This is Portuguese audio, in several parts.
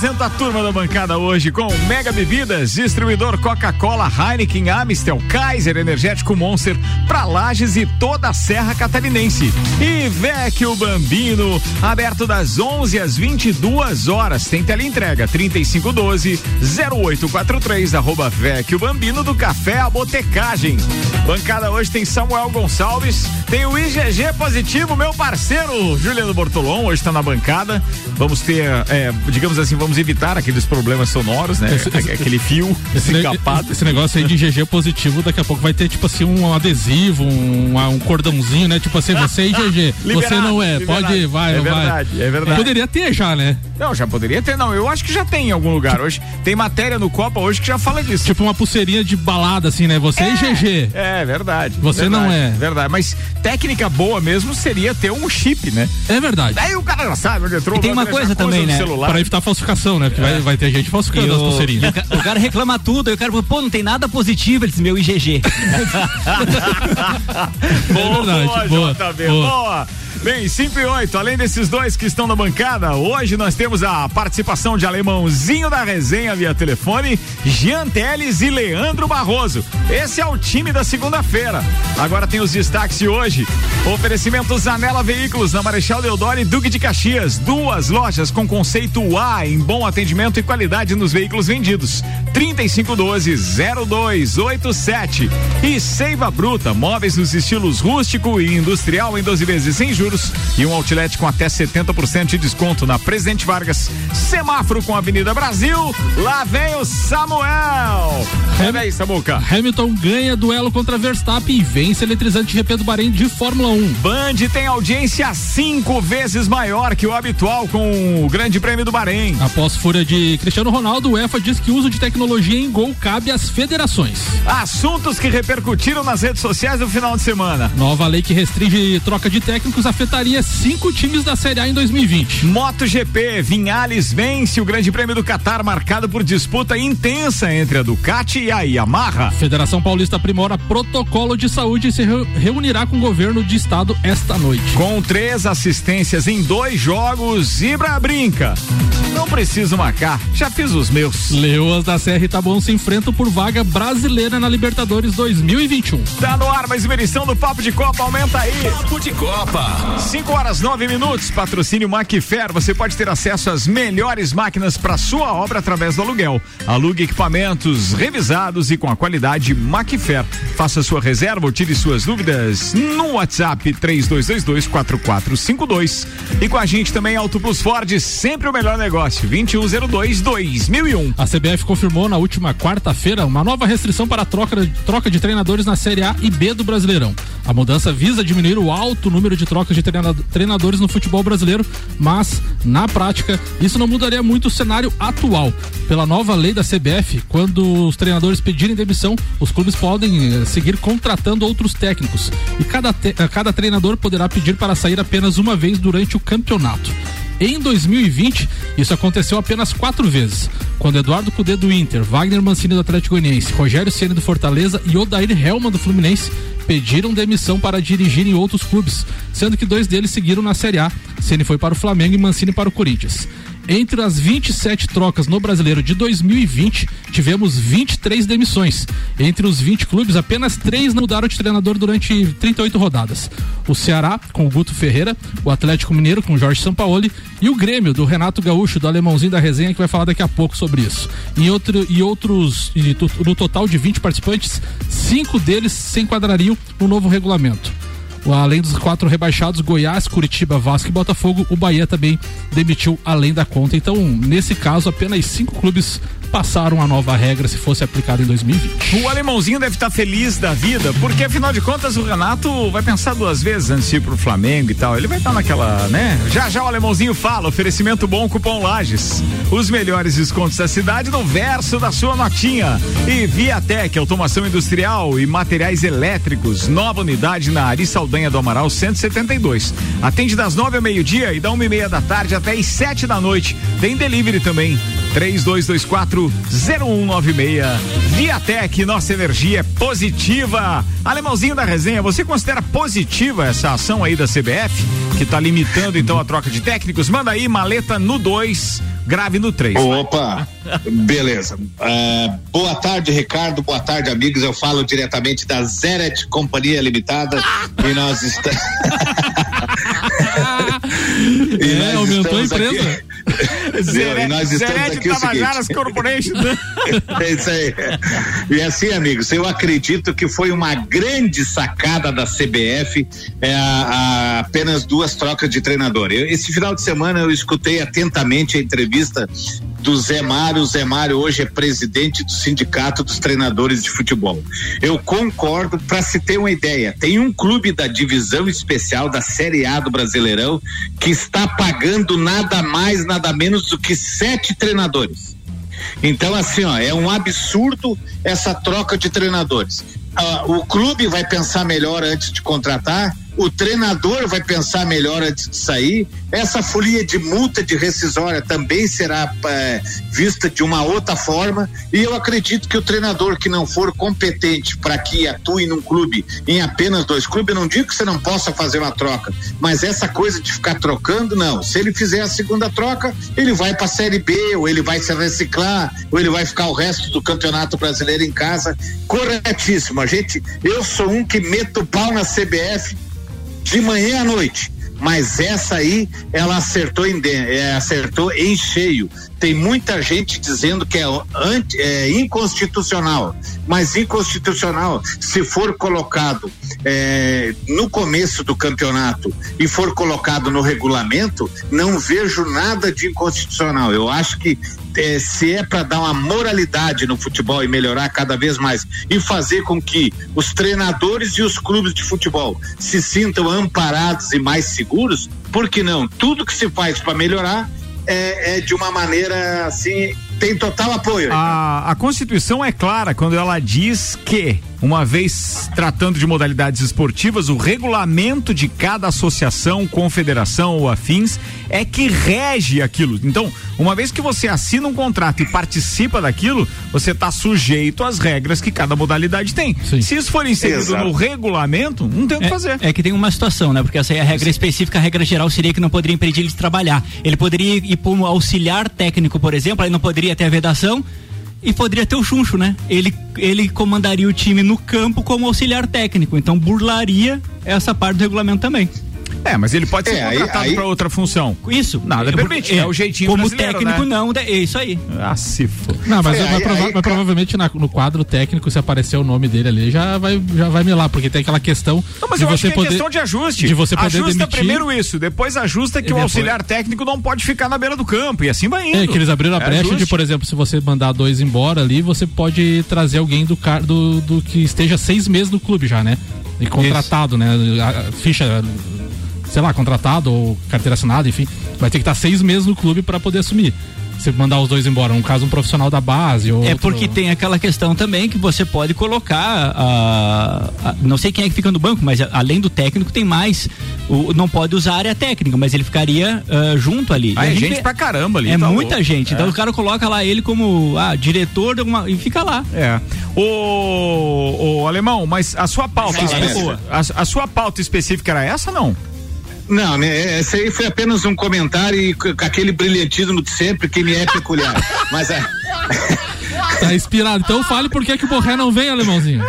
Apresenta a turma da bancada hoje com Mega Bebidas, distribuidor Coca-Cola, Heineken, Amistel, Kaiser, Energético Monster, pra Lages e toda a Serra Catarinense. E Vecchio Bambino, aberto das 11 às 22 horas. Tem entrega 3512 0843 arroba Vecchio Bambino do Café a Botecagem. Bancada hoje tem Samuel Gonçalves, tem o IGG positivo, meu parceiro Juliano Bortolom, hoje está na bancada. Vamos ter, é, digamos assim, vamos evitar aqueles problemas sonoros, né? Esse, esse, Aquele fio esse, encapado. Esse negócio aí de GG positivo, daqui a pouco vai ter, tipo assim, um adesivo, um, um cordãozinho, né? Tipo assim, você é IGG, você não é, liberado. pode, vai, é verdade, vai. É verdade. Poderia ter já, né? Não, já poderia ter, não. Eu acho que já tem em algum lugar. Hoje tem matéria no Copa hoje que já fala disso. Tipo uma pulseirinha de balada, assim, né? Você é, é GG. É, verdade. Você verdade, não é. Verdade. Mas técnica boa mesmo seria ter um chip, né? É verdade. Daí o cara já sabe onde entrou. E tem uma coisa também, né? Celular. Para evitar falsificação, né? Porque é. vai, vai ter gente falsificando as pulseirinhas. O, o cara reclama tudo, aí o cara fala, pô, não tem nada positivo, ele disse, meu IGG. boa, é verdade, boa. boa. boa. Bem, 5 e 8, além desses dois que estão na bancada, hoje nós temos a participação de alemãozinho da resenha via telefone, Jean Teles e Leandro Barroso. Esse é o time da segunda-feira. Agora tem os destaques de hoje. Oferecimento Zanela Veículos na Marechal Deodoro e Duque de Caxias. Duas lojas com conceito A em bom atendimento e qualidade nos veículos vendidos. 3512-0287. E Seiva Bruta, móveis nos estilos rústico e industrial em 12 vezes sem juros juros e um outlet com até 70% de desconto na Presidente Vargas. Semáforo com a Avenida Brasil. Lá vem o Samuel. Ham aí, Samuca. Hamilton ganha duelo contra Verstappen e vence eletrizante GP do Bahrein de Fórmula 1. Band tem audiência cinco vezes maior que o habitual com o Grande Prêmio do Bahrein. Após fúria de Cristiano Ronaldo, o UEFA diz que o uso de tecnologia em gol cabe às federações. Assuntos que repercutiram nas redes sociais no final de semana. Nova lei que restringe troca de técnicos afetaria cinco times da Série A em 2020. MotoGP, Vinhales vence o Grande Prêmio do Catar, marcado por disputa intensa entre a Ducati e a Yamaha. Federação Paulista aprimora protocolo de saúde e se reunirá com o governo de estado esta noite. Com três assistências em dois jogos, Ibra brinca. Não preciso marcar, já fiz os meus. Leoas da Serra e Taboão se enfrentam por vaga brasileira na Libertadores 2021. Tá no ar mais uma edição do Papo de Copa, aumenta aí. Papo de Copa. 5 horas 9 minutos, patrocínio Macfer. Você pode ter acesso às melhores máquinas para sua obra através do aluguel. Alugue equipamentos revisados e com a qualidade Macfer. Faça sua reserva ou tire suas dúvidas no WhatsApp 32224452. E com a gente também Auto Plus Ford, sempre o melhor negócio. 2102 2001. A CBF confirmou na última quarta-feira uma nova restrição para a troca, troca de treinadores na Série A e B do Brasileirão. A mudança visa diminuir o alto número de trocas de treinadores no futebol brasileiro, mas, na prática, isso não mudaria muito o cenário atual. Pela nova lei da CBF, quando os treinadores pedirem demissão, os clubes podem eh, seguir contratando outros técnicos. E cada, eh, cada treinador poderá pedir para sair apenas uma vez durante o campeonato. Em 2020, isso aconteceu apenas quatro vezes, quando Eduardo Cudê do Inter, Wagner Mancini do Atlético Goianiense, Rogério Ceni do Fortaleza e Odair Helman do Fluminense pediram demissão para dirigir em outros clubes, sendo que dois deles seguiram na Série A. Ceni foi para o Flamengo e Mancini para o Corinthians. Entre as 27 trocas no Brasileiro de 2020, tivemos 23 demissões. Entre os 20 clubes, apenas três não mudaram de treinador durante 38 rodadas. O Ceará, com o Guto Ferreira, o Atlético Mineiro, com o Jorge Sampaoli, e o Grêmio, do Renato Gaúcho, do alemãozinho da resenha, que vai falar daqui a pouco sobre isso. Em outro, e outros, e no total de 20 participantes, cinco deles se enquadrariam no novo regulamento. Além dos quatro rebaixados, Goiás, Curitiba, Vasco e Botafogo, o Bahia também demitiu além da conta. Então, nesse caso, apenas cinco clubes passaram a nova regra se fosse aplicada em 2020. O alemãozinho deve estar feliz da vida, porque afinal de contas o Renato vai pensar duas vezes antes de ir pro Flamengo e tal. Ele vai estar naquela, né? Já já o alemãozinho fala, oferecimento bom, cupom Lages. Os melhores descontos da cidade no verso da sua notinha. E Viatec, automação industrial e materiais elétricos, nova unidade na Ari Saldanha do Amaral 172. Atende das nove ao meio-dia e da uma e meia da tarde até as sete da noite. Tem delivery também. 3224 0196. Viatec, nossa energia é positiva. Alemãozinho da resenha, você considera positiva essa ação aí da CBF, que está limitando então a troca de técnicos? Manda aí maleta no 2, grave no 3. Opa, beleza. Uh, boa tarde, Ricardo. Boa tarde, amigos. Eu falo diretamente da Zeret Companhia Limitada e nós estamos. e é, aumentou a empresa. Zé, nós estamos Zé aqui Tabajaras Corporation. Né? é isso aí. E assim, amigos, eu acredito que foi uma grande sacada da CBF é, a, a apenas duas trocas de treinador. Eu, esse final de semana eu escutei atentamente a entrevista do Zé Mário. O Zé Mário hoje é presidente do Sindicato dos Treinadores de Futebol. Eu concordo, para se ter uma ideia, tem um clube da divisão especial da Série A do Brasileirão que está pagando nada mais, nada menos do que sete treinadores. Então, assim, ó, é um absurdo essa troca de treinadores. Ah, o clube vai pensar melhor antes de contratar o treinador vai pensar melhor antes de sair. Essa folia de multa de rescisória também será é, vista de uma outra forma. E eu acredito que o treinador que não for competente para que atue num clube, em apenas dois clubes, eu não digo que você não possa fazer uma troca, mas essa coisa de ficar trocando, não. Se ele fizer a segunda troca, ele vai para a Série B, ou ele vai se reciclar, ou ele vai ficar o resto do campeonato brasileiro em casa. Corretíssimo. Gente, eu sou um que meto pau na CBF de manhã à noite. Mas essa aí, ela acertou em, é, acertou em cheio. Tem muita gente dizendo que é, anti, é inconstitucional, mas inconstitucional se for colocado é, no começo do campeonato e for colocado no regulamento, não vejo nada de inconstitucional. Eu acho que é, se é para dar uma moralidade no futebol e melhorar cada vez mais e fazer com que os treinadores e os clubes de futebol se sintam amparados e mais seguros, por que não? Tudo que se faz para melhorar é, é, de uma maneira assim tem total apoio. A, a Constituição é clara quando ela diz que uma vez tratando de modalidades esportivas, o regulamento de cada associação, confederação ou afins é que rege aquilo. Então, uma vez que você assina um contrato e participa daquilo, você está sujeito às regras que cada modalidade tem. Sim. Se isso for inserido Exato. no regulamento, não tem o que é, fazer. É que tem uma situação, né? Porque essa aí é a regra específica, a regra geral seria que não poderia impedir ele de trabalhar. Ele poderia ir para um auxiliar técnico, por exemplo, aí não poderia ter a vedação e poderia ter o chuncho, né? Ele, ele comandaria o time no campo como auxiliar técnico, então burlaria essa parte do regulamento também. É, mas ele pode ser é, contratado para outra função. Isso. Nada permite, é, é o jeitinho Como técnico, né? não, é isso aí. Ah, se for. Não, mas, é, mas, aí, prova aí, mas provavelmente na, no quadro técnico, se aparecer o nome dele ali, já vai, já vai melar, porque tem aquela questão. Não, mas de eu você acho que é poder, questão de ajuste. De você poder ajusta demitir, primeiro isso, depois ajusta que depois, o auxiliar técnico não pode ficar na beira do campo, e assim vai indo. É, que eles abriram a é brecha ajuste. de, por exemplo, se você mandar dois embora ali, você pode trazer alguém do, do, do que esteja seis meses no clube já, né? E contratado, isso. né? A ficha sei lá, contratado ou carteira assinada, enfim, vai ter que estar seis meses no clube para poder assumir você mandar os dois embora, no caso um profissional da base. Ou é outro... porque tem aquela questão também que você pode colocar, uh, uh, não sei quem é que fica no banco, mas além do técnico tem mais, o, não pode usar a área técnica, mas ele ficaria uh, junto ali. Ah, é gente, gente pra caramba ali. É tá muita louco. gente, então é. então o cara coloca lá ele como ah, diretor de uma, e fica lá. É. O, o alemão, mas a sua pauta, específica, a, a sua pauta específica era essa não? Não, né? Esse aí foi apenas um comentário com aquele brilhantismo de sempre que me é peculiar. Mas é. Tá inspirado. Então fale por que, que o Borré não vem, alemãozinho.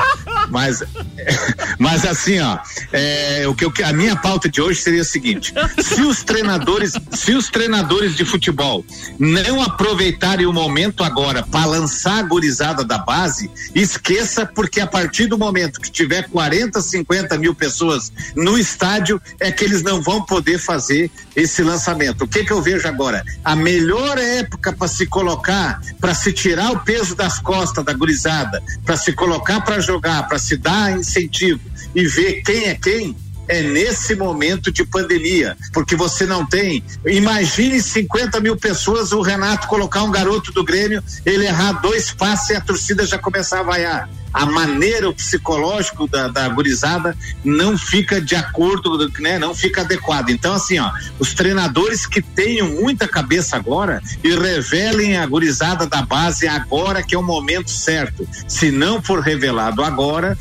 Mas, mas assim, ó, é, o que a minha pauta de hoje seria o seguinte: se os treinadores, se os treinadores de futebol não aproveitarem o momento agora para lançar a gurizada da base, esqueça porque a partir do momento que tiver 40, 50 mil pessoas no estádio é que eles não vão poder fazer esse lançamento. O que que eu vejo agora? A melhor época para se colocar, para se tirar o peso das costas da gurizada, para se colocar para jogar, para se dar incentivo e ver quem é quem, é nesse momento de pandemia, porque você não tem. Imagine 50 mil pessoas, o Renato colocar um garoto do Grêmio, ele errar dois passes e a torcida já começar a vaiar a maneira, o psicológico da, da gurizada não fica de acordo, né? Não fica adequado. Então, assim, ó, os treinadores que tenham muita cabeça agora e revelem a gurizada da base agora que é o momento certo. Se não for revelado agora,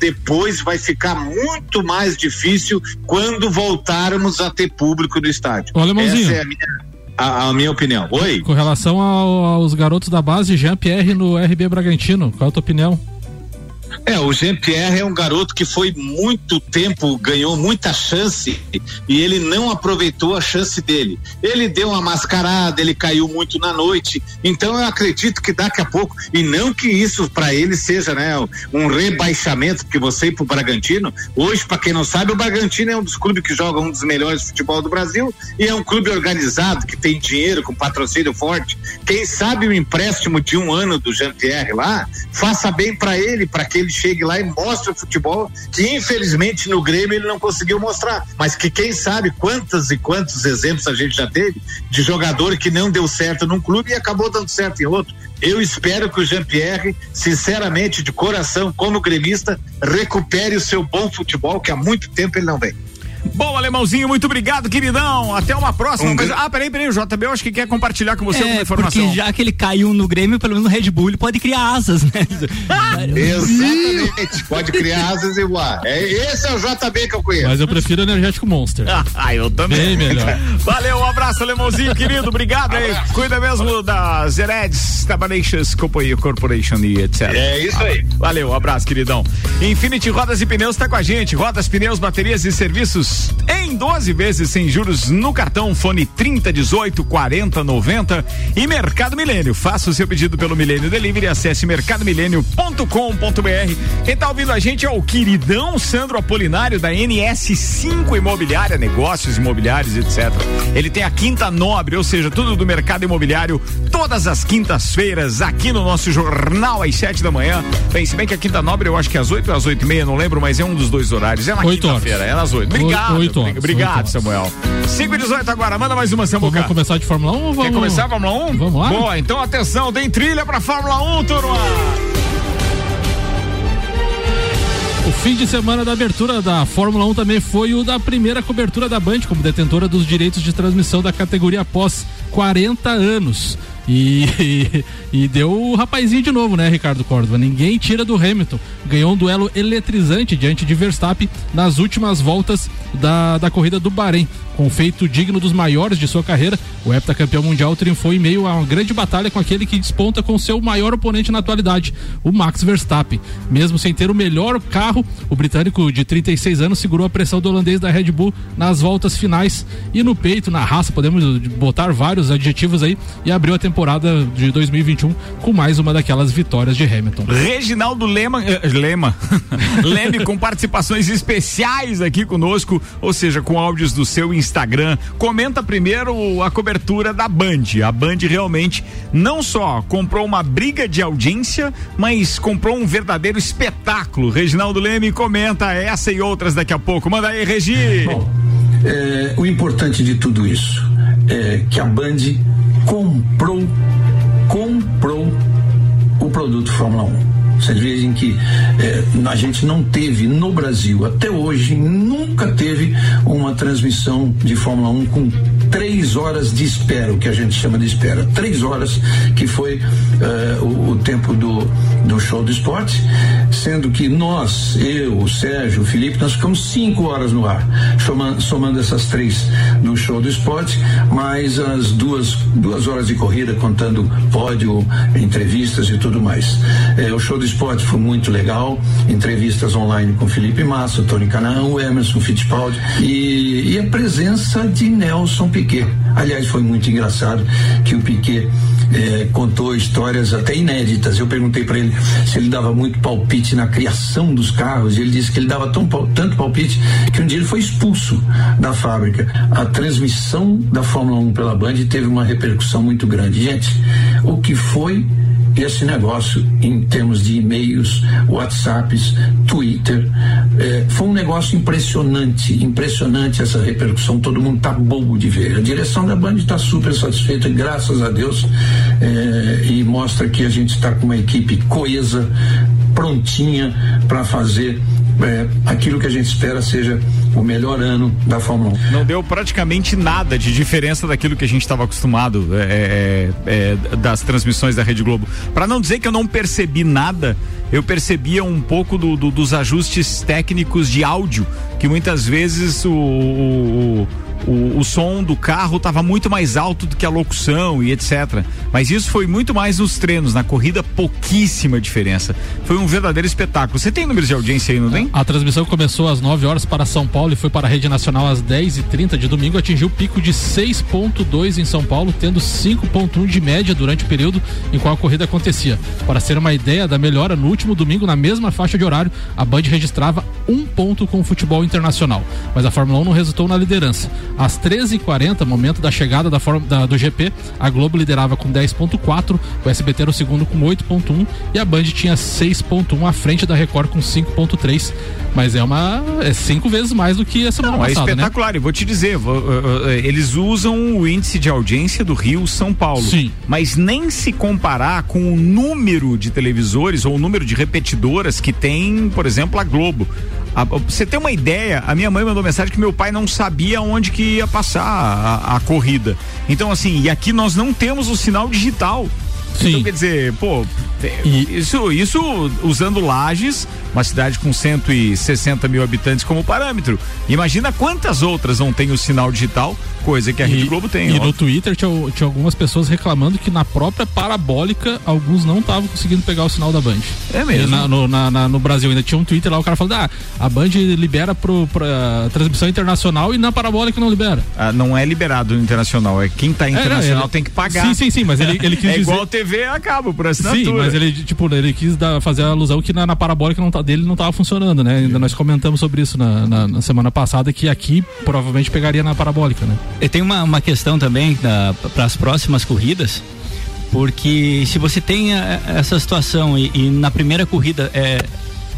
depois vai ficar muito mais difícil quando voltarmos a ter público no estádio. Ô, Essa é a minha, a, a, minha opinião. Oi? Com relação ao, aos garotos da base, Jean-Pierre no RB Bragantino, qual é a tua opinião? É, o Jean-Pierre é um garoto que foi muito tempo, ganhou muita chance e ele não aproveitou a chance dele. Ele deu uma mascarada, ele caiu muito na noite. Então eu acredito que daqui a pouco, e não que isso para ele seja, né, um rebaixamento, porque você ir pro Bragantino, hoje, para quem não sabe, o Bragantino é um dos clubes que joga um dos melhores futebol do Brasil e é um clube organizado, que tem dinheiro, com patrocínio forte. Quem sabe o empréstimo de um ano do Jean-Pierre lá, faça bem para ele, para que ele chegue lá e mostre o futebol que infelizmente no Grêmio ele não conseguiu mostrar, mas que quem sabe quantos e quantos exemplos a gente já teve de jogador que não deu certo num clube e acabou dando certo em outro. Eu espero que o Jean-Pierre, sinceramente, de coração, como gremista, recupere o seu bom futebol, que há muito tempo ele não vem. Bom, Alemãozinho, muito obrigado, queridão. Até uma próxima. Um... Mas, ah, peraí, peraí, o JB, eu acho que quer compartilhar com você é, alguma informação. Porque já que ele caiu no Grêmio, pelo menos no Red Bull, ele pode criar asas, né? Exatamente, pode criar asas e voar. É, esse é o JB que eu conheço. Mas eu prefiro o Energético Monster. ah, eu também. Bem melhor. Valeu, um abraço, Alemãozinho, querido, obrigado aí. Cuida mesmo da Zereds Tabanations Corporation e etc. É isso aí. Valeu, um abraço, queridão. Infinity Rodas e Pneus está com a gente. Rodas, pneus, baterias e serviços em 12 vezes sem juros no cartão Fone 30 18 40 90 e Mercado Milênio. Faça o seu pedido pelo Milênio Delivery, acesse mercadomilênio.com.br. Quem tá ouvindo a gente é o queridão Sandro Apolinário da NS5 Imobiliária, negócios imobiliários, etc. Ele tem a Quinta Nobre, ou seja, tudo do mercado imobiliário, todas as quintas-feiras aqui no nosso jornal às 7 da manhã. Bem, se bem que a Quinta Nobre eu acho que é às 8 ou às 8 e meia, não lembro, mas é um dos dois horários. É na quinta-feira, é às 8. Obrigado. Obrigado. Oito Obrigado, oito Samuel. 5 e 18 agora, manda mais uma, Samuel. Vamos começar de Fórmula 1 ou vamos... Quer começar a Fórmula 1? Vamos lá. Boa, então atenção, tem trilha pra Fórmula 1, turma. O fim de semana da abertura da Fórmula 1 também foi o da primeira cobertura da Band como detentora dos direitos de transmissão da categoria após 40 anos. E, e, e, deu o rapazinho de novo, né, Ricardo Córdova? Ninguém tira do Hamilton. Ganhou um duelo eletrizante diante de Verstappen nas últimas voltas da, da corrida do Bahrein. Com feito digno dos maiores de sua carreira, o heptacampeão mundial triunfou em meio a uma grande batalha com aquele que desponta com seu maior oponente na atualidade, o Max Verstappen. Mesmo sem ter o melhor carro, o britânico de 36 anos segurou a pressão do holandês da Red Bull nas voltas finais e no peito, na raça, podemos botar vários adjetivos aí, e abriu a temporada de 2021 com mais uma daquelas vitórias de Hamilton. Reginaldo Lema, uh, Lema, Leme com participações especiais aqui conosco, ou seja, com áudios do seu Instagram Instagram. Comenta primeiro a cobertura da Band. A Band realmente não só comprou uma briga de audiência, mas comprou um verdadeiro espetáculo. Reginaldo Leme comenta essa e outras daqui a pouco. Manda aí, Regi. Bom, é, o importante de tudo isso é que a Band comprou, comprou o produto Fórmula 1. Vocês veem que eh, a gente não teve no Brasil, até hoje, nunca teve uma transmissão de Fórmula 1 com três horas de espera, o que a gente chama de espera. Três horas, que foi eh, o, o, tempo do, do show do esporte, sendo que nós, eu, o Sérgio, o Felipe, nós ficamos cinco horas no ar, somando, somando essas três do show do esporte, mais as duas, duas horas de corrida, contando pódio, entrevistas e tudo mais. Eh, o show do esporte foi muito legal, entrevistas online com Felipe Massa, Tony Canaan, Emerson Fittipaldi e, e a presença de Nelson Piquet. Aliás, foi muito engraçado que o Piquet eh, contou histórias até inéditas. Eu perguntei para ele se ele dava muito palpite na criação dos carros e ele disse que ele dava tão, tanto palpite que um dia ele foi expulso da fábrica. A transmissão da Fórmula 1 pela Band teve uma repercussão muito grande. Gente, o que foi esse negócio em termos de e-mails, WhatsApps, Twitter. É, foi um negócio impressionante, impressionante essa repercussão. Todo mundo tá bobo de ver. A direção da Band está super satisfeita, graças a Deus, é, e mostra que a gente está com uma equipe coesa, prontinha para fazer é, aquilo que a gente espera seja o melhor ano da Fórmula 1. Não deu praticamente nada de diferença daquilo que a gente estava acostumado é, é, é, das transmissões da Rede Globo. Para não dizer que eu não percebi nada, eu percebia um pouco do, do, dos ajustes técnicos de áudio, que muitas vezes o, o o, o som do carro estava muito mais alto do que a locução e etc. Mas isso foi muito mais nos treinos, na corrida pouquíssima diferença. Foi um verdadeiro espetáculo. Você tem números de audiência aí, não tem? A, transmissão começou às 9 horas para São Paulo e foi para a rede nacional às 10 e 30 de domingo, atingiu o pico de 6.2 em São Paulo, tendo 5.1 de média durante o período em qual a corrida acontecia. Para ser uma ideia da melhora, no último domingo, na mesma faixa de horário, a Band registrava um ponto com o futebol internacional. Mas a Fórmula 1 não resultou na liderança. Às 13h40, momento da chegada da, da, do GP, a Globo liderava com 10.4, o SBT era o segundo com 8.1 e a Band tinha 6.1 à frente da Record com 5.3. Mas é uma. é cinco vezes mais do que a semana Não, é passada. É espetacular, né? e vou te dizer, eles usam o índice de audiência do Rio São Paulo. Sim. Mas nem se comparar com o número de televisores ou o número de repetidoras que tem, por exemplo, a Globo. A, você tem uma ideia, a minha mãe mandou mensagem que meu pai não sabia onde que ia passar a, a corrida. Então, assim, e aqui nós não temos o sinal digital. Sim. Então, quer dizer, pô, e... isso, isso usando Lages, uma cidade com 160 mil habitantes como parâmetro. Imagina quantas outras não tem o sinal digital, coisa que a Rede Globo tem. E ó. no Twitter tinha, tinha, algumas pessoas reclamando que na própria parabólica alguns não estavam conseguindo pegar o sinal da Band. É mesmo? Na, no, na, na, no, Brasil ainda tinha um Twitter lá, o cara falando, ah, a Band libera pro, pra transmissão internacional e na parabólica não libera. Ah, não é liberado no internacional, é quem tá internacional é, tem que pagar. Sim, sim, sim, mas ele, ele quis é dizer... igual TV a cabo, por assinatura. Sim, mas ele, tipo, ele quis dar, fazer a alusão que na, na parabólica não tá, dele não estava funcionando, né? Ainda nós comentamos sobre isso na, na, na, semana passada, que aqui provavelmente pegaria na parabólica, né? E tem uma, uma questão também para as próximas corridas, porque se você tem a, essa situação e, e, na primeira corrida é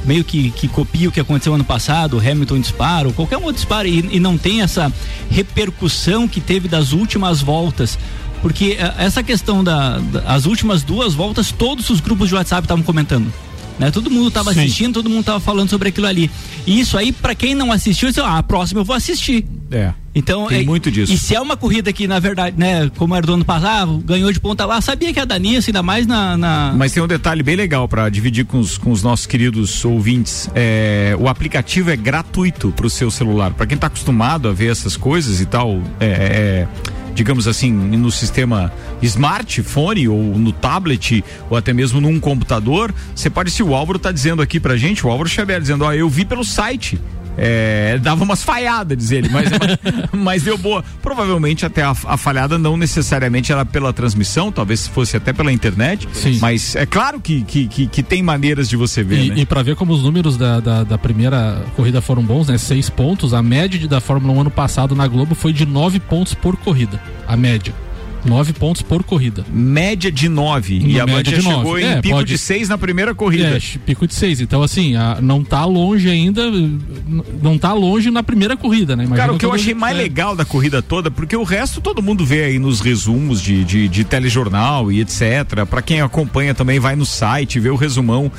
meio que, que copia o que aconteceu ano passado, o Hamilton dispara, ou qualquer um outro dispara, e, e não tem essa repercussão que teve das últimas voltas porque eh, essa questão das da, últimas duas voltas, todos os grupos de WhatsApp estavam comentando. Né? Todo mundo estava assistindo, todo mundo estava falando sobre aquilo ali. E isso aí, para quem não assistiu, disse, ah, a próxima eu vou assistir. É. Então, tem é, muito disso. E se é uma corrida que, na verdade, né, como era do ano passado, ganhou de ponta lá, sabia que a Danice, ainda mais na, na. Mas tem um detalhe bem legal para dividir com os, com os nossos queridos ouvintes. É, o aplicativo é gratuito para o seu celular. Para quem está acostumado a ver essas coisas e tal, é, é digamos assim, no sistema smartphone ou no tablet ou até mesmo num computador, você pode, se o Álvaro está dizendo aqui pra gente, o Álvaro Xavier dizendo, ó, eu vi pelo site. É, dava umas falhadas, diz ele, mas, mas deu boa. Provavelmente até a, a, falhada não necessariamente era pela transmissão, talvez fosse até pela internet. Sim. Mas é claro que, que, que, que tem maneiras de você ver. E, né? e para ver como os números da, da, da, primeira corrida foram bons, né? Seis pontos. A média da Fórmula 1 ano passado na Globo foi de nove pontos por corrida. A média. Nove pontos por corrida. Média de nove. e a média chegou nove. em é, pico pode... de seis na primeira corrida. É, pico de seis. Então, assim, a, não tá longe ainda. Não tá longe na primeira corrida, né? Imagina Cara, o que eu achei mais é. legal da corrida toda, porque o resto todo mundo vê aí nos resumos de, de, de telejornal e etc. Para quem acompanha também, vai no site, vê o resumão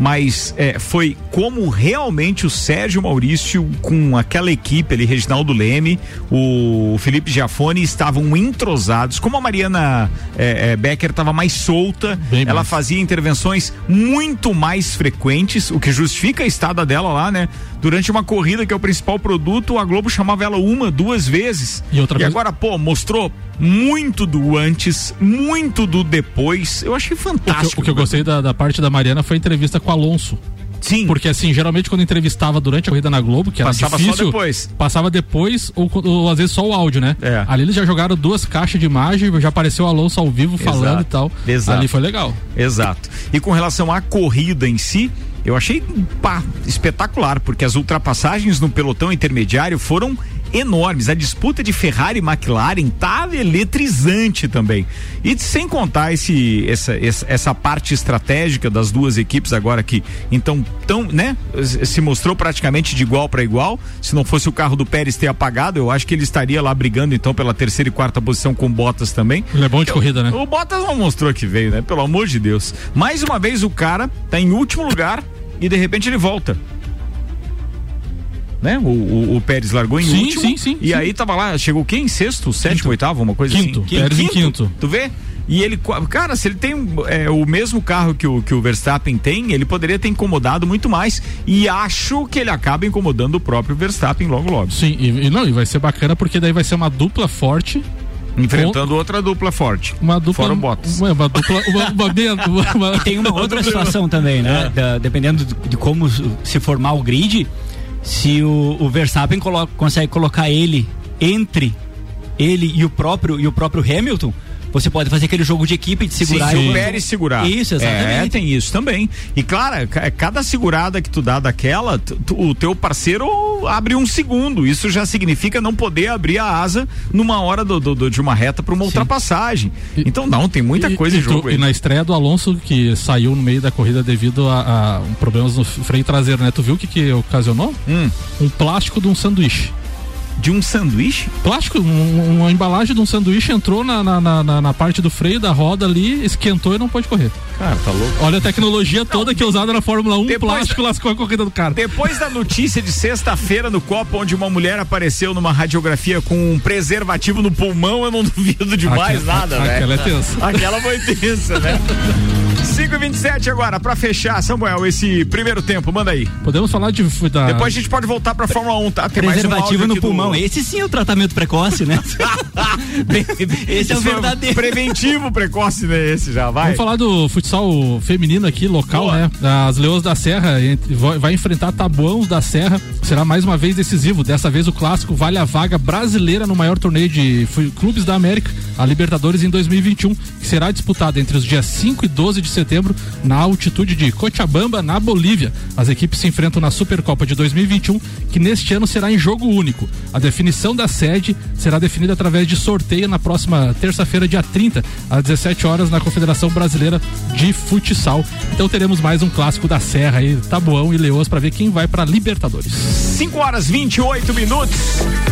mas é, foi como realmente o Sérgio Maurício com aquela equipe ali, Reginaldo Leme, o Felipe Giafone estavam entrosados, como a Mariana é, é, Becker estava mais solta, Bem ela mais. fazia intervenções muito mais frequentes, o que justifica a estada dela lá, né? Durante uma corrida que é o principal produto, a Globo chamava ela uma, duas vezes. E, outra e vez... agora, pô, mostrou muito do antes, muito do depois. Eu achei fantástico. O que, o que eu gostei da, da parte da Mariana foi a entrevista com o Alonso. Sim. Porque assim, geralmente quando entrevistava durante a corrida na Globo, que era passava difícil, só depois. passava depois ou, ou, às vezes só o áudio, né? É. Ali eles já jogaram duas caixas de imagem, já apareceu o Alonso ao vivo falando Exato. e tal. Exato. Ali foi legal. Exato. E com relação à corrida em si, eu achei pá, espetacular, porque as ultrapassagens no pelotão intermediário foram enormes. A disputa de Ferrari e McLaren tá eletrizante também. E sem contar esse, essa, essa, parte estratégica das duas equipes agora que então tão, né, se mostrou praticamente de igual para igual. Se não fosse o carro do Pérez ter apagado, eu acho que ele estaria lá brigando então pela terceira e quarta posição com Bottas também. Ele é bom de corrida, né? O Bottas não mostrou que veio, né? Pelo amor de Deus. Mais uma vez o cara tá em último lugar e de repente ele volta né? O, o, o, Pérez largou em sim, último. Sim, sim, e sim. aí tava lá, chegou quem? Sexto, sétimo, quinto. oitavo, uma coisa quinto. assim. Pérez quinto. em quinto. Tu vê? E ele, cara, se ele tem é, o mesmo carro que o, que o Verstappen tem, ele poderia ter incomodado muito mais. E acho que ele acaba incomodando o próprio Verstappen logo, logo. Sim, e, e não, e vai ser bacana porque daí vai ser uma dupla forte Enfrentando outra dupla forte. Uma dupla. Fora o Bottas. Uma, uma dupla. Uma, uma, uma, e tem uma outra situação também, né? É. Da, dependendo de, de, como se formar o grid, se o, o Verstappen coloca, consegue colocar ele entre ele e o próprio e o próprio Hamilton, você pode fazer aquele jogo de equipe de segurar sim, e o Pérez segurar. Isso, exatamente. É, tem isso também. E claro, cada segurada que tu dá daquela, tu, o teu parceiro abre um segundo. Isso já significa não poder abrir a asa numa hora do, do, do de uma reta para uma sim. ultrapassagem. E, então não, tem muita e, coisa e em jogo. Tu. E na estreia do Alonso, que saiu no meio da corrida devido a, a problemas no freio traseiro, né? Tu viu o que, que ocasionou? Hum. Um plástico de um sanduíche de um sanduíche? Plástico, um, uma embalagem de um sanduíche entrou na, na, na, na, parte do freio da roda ali, esquentou e não pode correr. Cara, tá louco. Olha a tecnologia toda não, que é usada na Fórmula 1, depois, plástico lascou a corrida do cara. Depois da notícia de sexta-feira no Copa, onde uma mulher apareceu numa radiografia com um preservativo no pulmão, eu não duvido de mais aquela, nada, né? Aquela é tensa. Aquela foi tensa, né? 5 e 27 agora, pra fechar, Samuel, esse primeiro tempo, manda aí. Podemos falar de. Da... Depois a gente pode voltar pra Fórmula 1, tá? Tem Preservativo um no pulmão. Do... Esse sim é o tratamento precoce, né? esse é o verdadeiro. Preventivo precoce, né? Esse já vai. Vamos falar do futsal feminino aqui, local, Boa. né? As Leões da Serra vai enfrentar Tabuãos da Serra. Será mais uma vez decisivo. Dessa vez o clássico vale a vaga brasileira no maior torneio de clubes da América, a Libertadores em 2021, que será disputado entre os dias 5 e 12 de setembro na altitude de Cochabamba, na Bolívia. As equipes se enfrentam na Supercopa de 2021, que neste ano será em jogo único. A definição da sede será definida através de sorteio na próxima terça-feira, dia 30, às 17 horas, na Confederação Brasileira de Futsal. Então teremos mais um clássico da Serra aí, Tabuão e Leoas, para ver quem vai para Libertadores. 5 horas 28 minutos.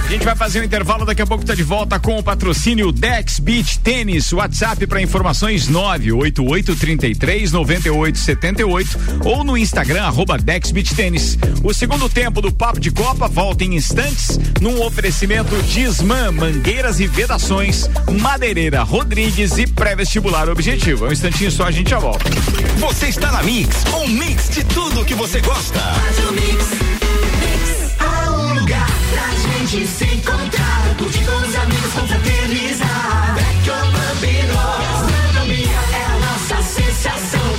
A gente vai fazer um intervalo, daqui a pouco tá de volta com o patrocínio Dex Beach Tênis. WhatsApp para informações 98833 9878 ou no Instagram arroba Dex Beach Tênis. O segundo tempo do Papo de Copa volta em instantes num oferecimento Disman, Mangueiras e Vedações, Madeireira Rodrigues e pré-vestibular Objetivo. É um instantinho só, a gente já volta. Você está na Mix, um mix de tudo que você gosta. Faz o mix, mix. Há um lugar pra gente se encontrar, curtir com os amigos, confraternizar.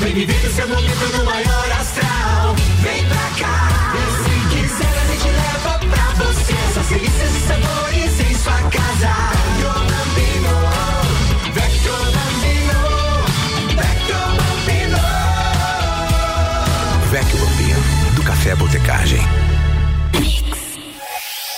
Vem viver o seu momento no maior astral. Vem pra cá, e se quiser a gente leva pra você. Essas delícias e sabores em sua casa. Vecchio Bambino, Vecchio Bambino, Vecchio Bambino. Vecchio Bambino, do Café Botecagem.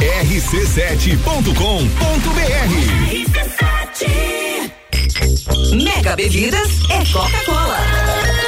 rc7.com.br Mega Bebidas é Coca-Cola.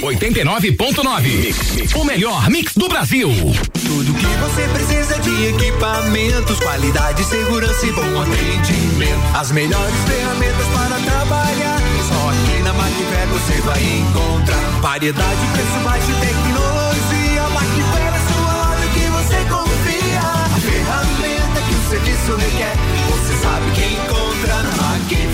89.9. O melhor mix do Brasil. Tudo que você precisa de equipamentos, qualidade, segurança e bom atendimento. As melhores ferramentas para trabalhar. Só aqui na Macfer você vai encontrar. Variedade, preço baixo e tecnologia. Macfer é sua loja que você confia. A ferramenta que o serviço requer. Você sabe que encontra na Macfer.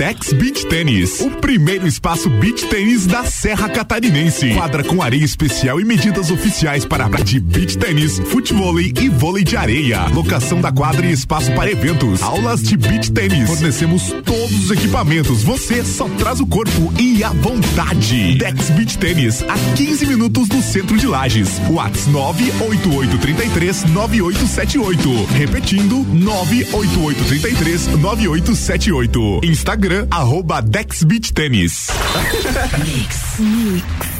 Dex Beach Tênis, o primeiro espaço beach tênis da Serra Catarinense. Quadra com areia especial e medidas oficiais para de beach tênis, futebol e vôlei de areia. Locação da quadra e espaço para eventos. Aulas de beach tênis. Fornecemos todos os equipamentos. Você só traz o corpo e a vontade. Dex Beach Tênis, a 15 minutos do centro de Lages. Whats 98833 9878. Repetindo, 98833 9878. Instagram, arroba Dex Beach Tênis.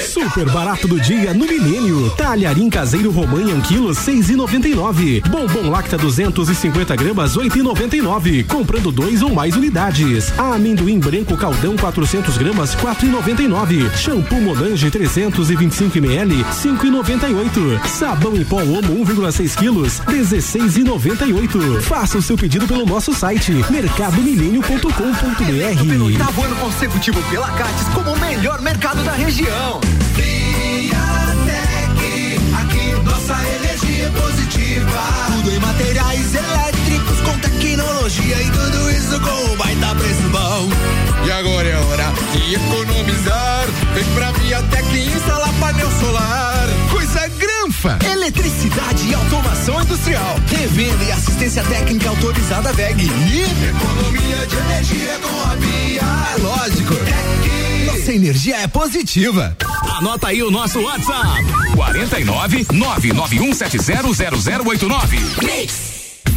Super barato do dia no Milênio. Talharim caseiro romanha 1 quilo 6,99. Bombom lacta 250 gramas 8,99. Comprando dois ou mais unidades. Amendoim branco caldão 400 gramas 4,99. Shampoo Monange 325 ml 5,98. Sabão em pó Omo 1,6 quilos 16,98. Faça o seu pedido pelo nosso site mercadomilênio.com.br. Oitavo ano consecutivo pela Cates como o melhor mercado da região. Viatec, aqui nossa energia é positiva. Tudo em materiais elétricos com tecnologia e tudo isso com um baita preço bom. E agora é hora de economizar. Vem pra Viatec e instalar painel solar. Coisa granfa! Eletricidade e automação industrial. Revenda e assistência técnica autorizada VEG. E economia de energia com a Via. É lógico. Nossa energia é positiva. Anota aí o nosso WhatsApp: 49 991700089.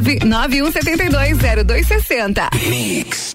991720260. Mix.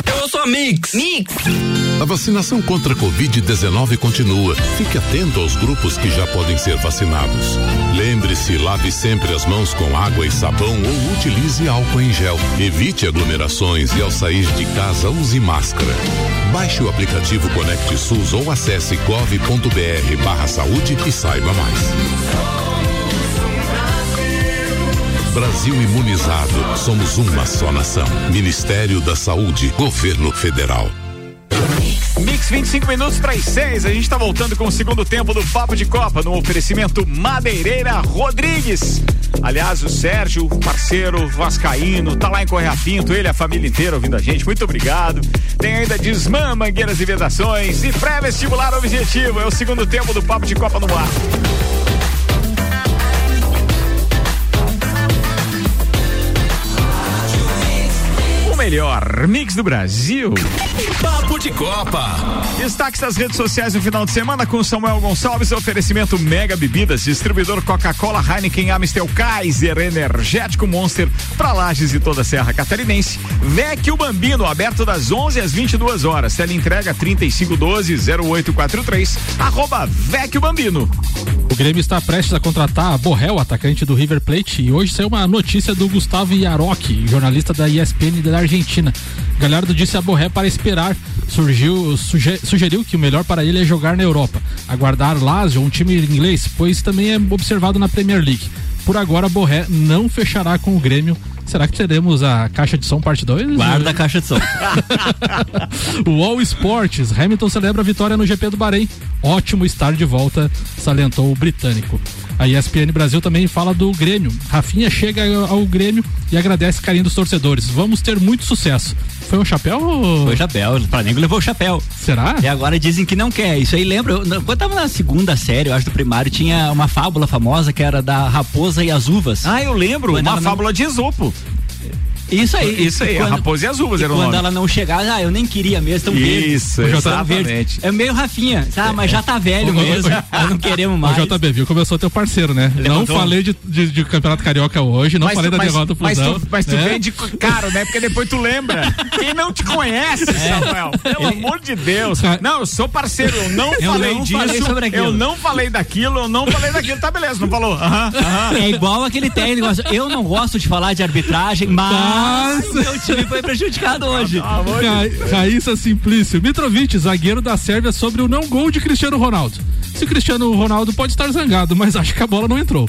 Eu sou a Mix. Mix. A vacinação contra a Covid-19 continua. Fique atento aos grupos que já podem ser vacinados. Lembre-se, lave sempre as mãos com água e sabão ou utilize álcool em gel. Evite aglomerações e ao sair de casa use máscara. Baixe o aplicativo Conecte SUS ou acesse gov.br barra saúde e saiba mais. Brasil imunizado. Somos uma só nação. Ministério da Saúde. Governo Federal. Mix 25 minutos para as 6. A gente está voltando com o segundo tempo do Papo de Copa no oferecimento Madeireira Rodrigues. Aliás, o Sérgio, parceiro vascaíno, tá lá em Correia Pinto, ele e a família inteira ouvindo a gente. Muito obrigado. Tem ainda Desmã, Mangueiras e Vedações e pré-vestibular objetivo. É o segundo tempo do Papo de Copa no ar. Melhor mix do Brasil. Papo de Copa. Destaques das redes sociais no final de semana com Samuel Gonçalves, oferecimento Mega Bebidas, distribuidor Coca-Cola, Heineken, Amstel, Kaiser, Energético Monster, pra Lages e toda a Serra Catarinense. Vecchio Bambino, aberto das 11 às 22 horas. Tele entrega 3512-0843, arroba Vecchio Bambino. O Grêmio está prestes a contratar a Borrell, atacante do River Plate, e hoje saiu uma notícia do Gustavo Iaroque, jornalista da ESPN da Argentina. Galhardo disse a Borré para esperar. Surgiu, suge, sugeriu que o melhor para ele é jogar na Europa. Aguardar Lazio, um time inglês, pois também é observado na Premier League. Por agora, Borré não fechará com o Grêmio. Será que teremos a caixa de som parte 2? Guarda a caixa de som. o All Sports. Hamilton celebra a vitória no GP do Bahrein. Ótimo estar de volta, salientou o britânico. A ESPN Brasil também fala do Grêmio. Rafinha chega ao Grêmio e agradece carinho dos torcedores. Vamos ter muito sucesso. Foi um chapéu? Ou... Foi chapéu. O Flamengo levou o chapéu. Será? E agora dizem que não quer. Isso aí lembra. eu- Quando eu tava na segunda série, eu acho, do primário, tinha uma fábula famosa que era da raposa e as uvas. Ah, eu lembro. Quando uma não- fábula de Esopo. Isso aí. Isso aí, E a raposa e as uvas e era o Quando nome. ela não chegar, ah, eu nem queria mesmo, tão verde. Isso, O tão exatamente. verde. É meio Rafinha, ah, mas já tá velho mesmo, nós não queremos O mais. JB, viu? Começou teu parceiro, né? Levantou. Não falei de, de, de Campeonato Carioca hoje, não Mas falei tu- da mas- derrota do mas Flusão. tu, mas tu né? vem de caro, né? Porque depois tu lembra. Quem não te conhece, Samuel? Pelo amor de Deus. Não, eu sou parceiro, eu não Eu falei não disso. falei sobre aquilo. Eu não falei daquilo, eu não falei daquilo. Tá, beleza, não falou. Aham, aham. É igual aquele técnico. Eu não gosto de falar de arbitragem, mas o meu time foi prejudicado hoje. Ra Raíssa Simplício. Mitrovic, zagueiro da Sérvia, sobre o não gol de Cristiano Ronaldo. Se Cristiano Ronaldo pode estar zangado, mas acho que a bola não entrou.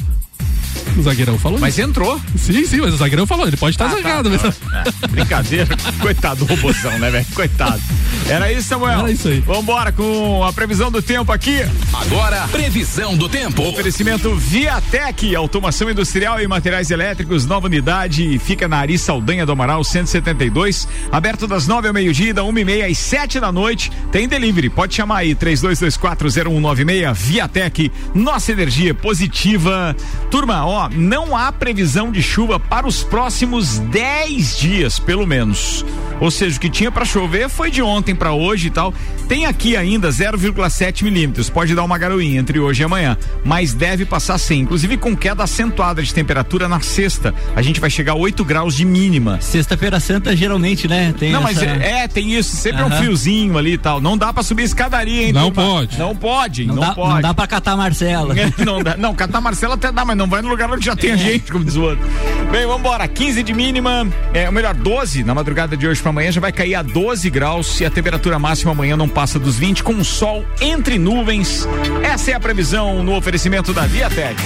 O zagueirão falou Mas isso. entrou. Sim, sim, mas o zagueirão falou, ele pode estar Ah, tá, zangado. mas... É, brincadeira. Coitado do robôzão, né, velho? Coitado. Era isso, Samuel? Era isso aí. Vambora com a previsão do tempo aqui. Agora, previsão do tempo. Oferecimento Viatec, automação industrial e materiais elétricos, nova unidade, fica na Ari Saldanha do Amaral 172, aberto das nove ao meio-dia, e da uma e meia às sete da noite. Tem delivery, pode chamar aí, 32240196, Viatec, nossa energia positiva. Turma, ó, não há previsão de chuva para os próximos 10 dias, pelo menos. Ou seja, o que tinha para chover foi de ontem para hoje e tal. Tem aqui ainda 0,7 milímetros. Pode dar uma garoinha entre hoje e amanhã, mas deve passar sem. Inclusive com queda acentuada de temperatura na sexta. A gente vai chegar a 8 graus de mínima. Sexta-feira Santa, geralmente, né? Tem não, mas essa- é, é, tem isso. Sempre é um Aham. friozinho ali e tal. Não dá pra subir escadaria, hein? Não turma? pode. Não pode, não, Não, dá, pode. não dá pra catar a Marcela. não, dá, não, catar Marcelo até dá, mas não vai no lugar onde já tem a gente, como diz o outro. Bem, vambora. 15 de mínima, é, ou melhor, 12 na madrugada de hoje pra amanhã, já vai cair a 12 graus e a temperatura máxima amanhã não passa dos 20, com sol entre nuvens. Essa é a previsão no oferecimento da Viatec.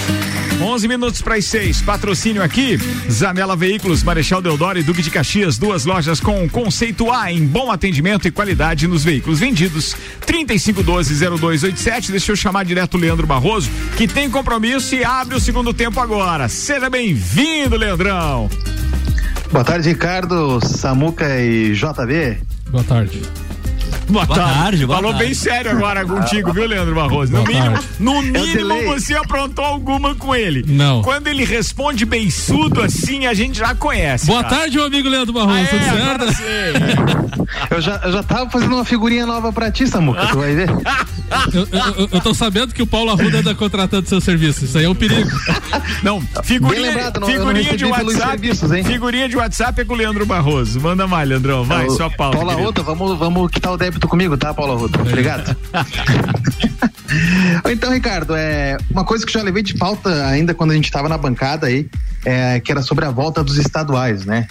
11 minutos para as 6. Patrocínio aqui: Zanela Veículos, Marechal Deodoro e Duque de Caxias. Duas lojas com conceito A em bom atendimento e qualidade nos veículos vendidos. 3512-0287. Deixa eu chamar direto o Leandro Barroso, que tem compromisso e abre o segundo tempo agora. Seja bem-vindo, Leandrão. Boa tarde, Ricardo, Samuca e JB. Boa tarde. Boa, Boa tarde, boa Falou tarde. bem sério agora contigo, viu, Leandro Barroso? No Boa mínimo, tarde. no mínimo delay. você aprontou alguma com ele. Não. Quando ele responde beiçudo assim, a gente já conhece. Boa cara. tarde, meu amigo Leandro Barroso. Ah, é, certo? agora sim. Eu já, eu já tava fazendo uma figurinha nova pra ti, Samuca, tu vai ver. Eu, eu- eu- eu tô sabendo que o Paulo Arruda anda contratando seu serviço. Isso aí é um perigo. Não, figurinha, Bem lembrado, não- eu não figurinha de WhatsApp. Figurinha de WhatsApp é com o Leandro Barroso. Manda mais, Leandrão. Vai, Ô, sua pauta. Paula querido. Ruta, vamos, vamos quitar o débito comigo, tá, Paula Ruta? Obrigado. então, Ricardo, é, uma coisa que já levei de pauta ainda quando a gente estava na bancada aí, é, que era sobre a volta dos estaduais, né?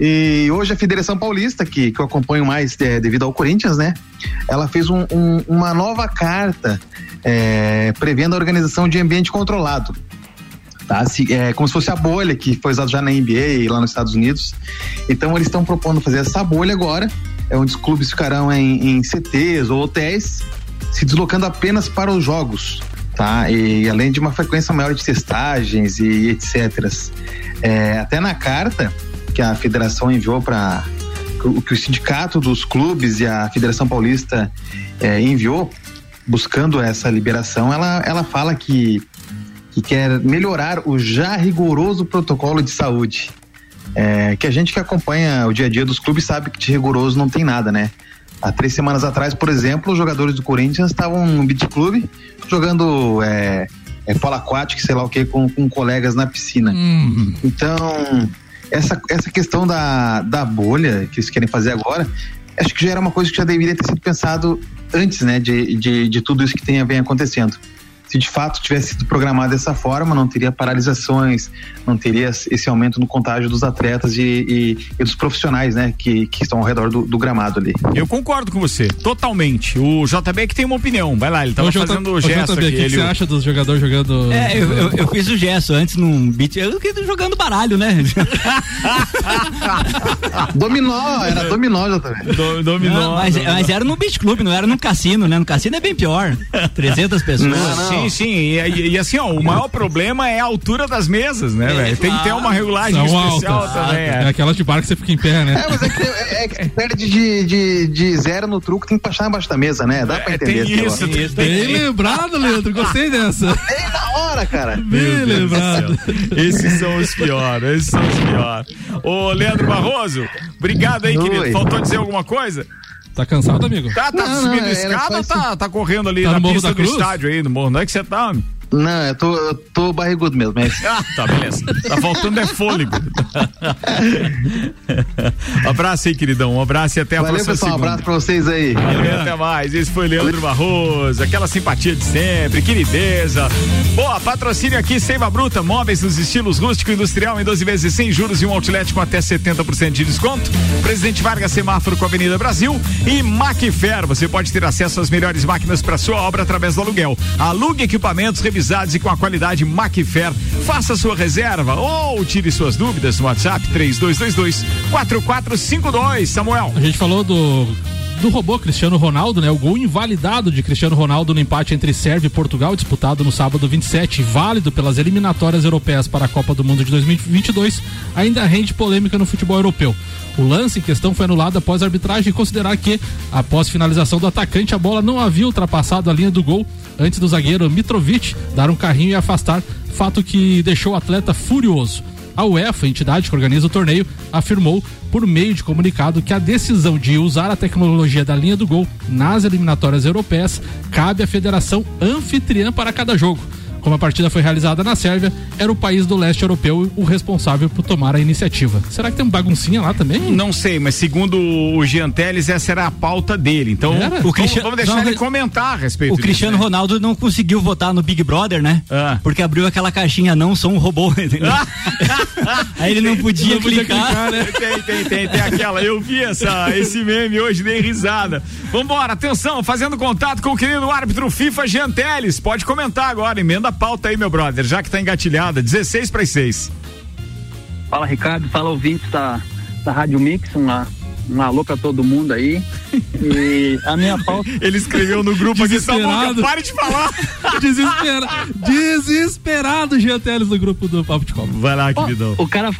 E hoje a Federação Paulista, que, que eu acompanho mais é, devido ao Corinthians, né? Ela fez um- um- uma nova carta é, prevendo a organização de ambiente controlado. Tá? Se- é, como se fosse a bolha que foi usada já na NBA e lá nos Estados Unidos. Então eles estão propondo fazer essa bolha agora, é onde os clubes ficarão em, em CTs ou hotéis, se deslocando apenas para os jogos, tá? E além de uma frequência maior de testagens e etc. É, até na carta que a federação enviou para o que o sindicato dos clubes e a Federação Paulista é, enviou buscando essa liberação, ela, ela fala que, que quer melhorar o já rigoroso protocolo de saúde. É, que a gente que acompanha o dia a dia dos clubes sabe que de rigoroso não tem nada, né? Há três semanas atrás, por exemplo, os jogadores do Corinthians estavam no beat club jogando é, é, polo aquático, sei lá o que, com, com colegas na piscina. Então, essa, essa questão da, da bolha que eles querem fazer agora, acho que já era uma coisa que já deveria ter sido pensado antes, né, de, de, de tudo isso que tem, vem acontecendo. Se de fato tivesse sido programado dessa forma, não teria paralisações, não teria esse aumento no contágio dos atletas e, e, e dos profissionais, né, que, que estão ao redor do, do, gramado ali. Eu concordo com você, totalmente. O JB que tem uma opinião, vai lá, ele tava Ô, J- fazendo o gesto JB, aqui. O que, que ele- você acha dos jogadores jogando. É, eu, eu, eu fiz o gesto antes num beat. Eu fiquei jogando baralho, né? dominó, era dominó já também. Do, dominó. Não, mas, mas era no beat club, não era no cassino, né? No cassino é bem pior. 300 pessoas. Sim, sim. E, e- e assim, ó, o maior problema é a altura das mesas, né, velho? Tem que ter uma regulagem São especial altas. também. É É. aquela de bar que você fica em pé, né? É, mas é que, é, é perde de, de, de zero no truco, tem que baixar embaixo da mesa, né? Dá pra entender. esse negócio. Bem lembrado, Leandro. Gostei dessa. Bem na hora, cara. Bem Meu lembrado. Esses são os piores, esses são os piores. Ô, Leandro Barroso, obrigado aí, Oi. querido. Faltou dizer alguma coisa? Tá cansado, amigo? Tá, tá Não, subindo não, escada ou tá, tá correndo ali Tá na no Morro pista do estádio aí, no morro? Não é que você tá, homem? Não, eu tô, eu tô barrigudo mesmo. Mas... Ah, tá, beleza. Tá faltando é fôlego. abraço aí, queridão. Um abraço e até a Valeu, próxima pessoal. Um abraço pra vocês aí. Valeu, até mais. Esse foi Leandro Barroso, aquela simpatia de sempre, querideza. Boa, patrocínio aqui, Seiva Bruta, móveis nos estilos rústico e industrial em 12 vezes sem juros e um outlet com até 70% de desconto. Presidente Vargas Semáforo com a Avenida Brasil e Macfer. Você pode ter acesso às melhores máquinas para sua obra através do aluguel. Alugue equipamentos e com a qualidade Macfer. Faça sua reserva ou tire suas dúvidas no WhatsApp 3222 4452. Samuel. A gente falou do do robô Cristiano Ronaldo, né? O gol invalidado de Cristiano Ronaldo no empate entre Sérvia e Portugal, disputado no sábado 27, válido pelas eliminatórias europeias para a Copa do Mundo de 2022, ainda rende polêmica no futebol europeu. O lance em questão foi anulado após a arbitragem considerar que, após finalização do atacante, a bola não havia ultrapassado a linha do gol antes do zagueiro Mitrovic dar um carrinho e afastar, fato que deixou o atleta furioso. A UEFA, entidade que organiza o torneio, afirmou por meio de comunicado que a decisão de usar a tecnologia da linha do gol nas eliminatórias europeias cabe à federação anfitriã para cada jogo. Como a partida foi realizada na Sérvia, era o país do leste europeu o responsável por tomar a iniciativa. Será que tem um baguncinha lá também? Não sei, mas segundo o Jean Teles, essa era a pauta dele. Então, O Cristiano- vamos deixar não, ele comentar a respeito O Cristiano disso, né? Ronaldo não conseguiu votar no Big Brother, né? Ah. Porque abriu aquela caixinha, não sou um robô, entendeu? Aí ele não podia, Não podia clicar. clicar, né? Tem, tem, tem, tem aquela. Eu vi essa, esse meme hoje, dei risada. Vambora, atenção, fazendo contato com o querido árbitro FIFA Jean Teles. Pode comentar agora, emenda a pauta aí, meu brother, já que tá engatilhada. 16 para 6. Fala Ricardo, fala ouvintes da, da Rádio Mix, uma, um alô pra todo mundo aí. E a minha pauta. Ele escreveu no grupo aqui. Samuca, pare de falar. Desespera... Desesperado Jean Teles no grupo do Papo de Copa. Vai lá, queridão. o cara,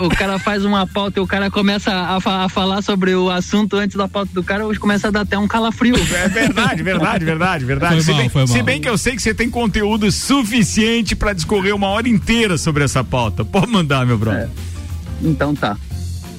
o cara faz uma pauta e o cara começa a, fa- a falar sobre o assunto antes da pauta do cara, hoje começa a dar até um calafrio. É verdade, verdade, verdade, verdade. Foi se, mal, bem, mal. se bem que eu sei que você tem conteúdo suficiente pra discorrer uma hora inteira sobre essa pauta. Pode mandar, meu brother. Então tá.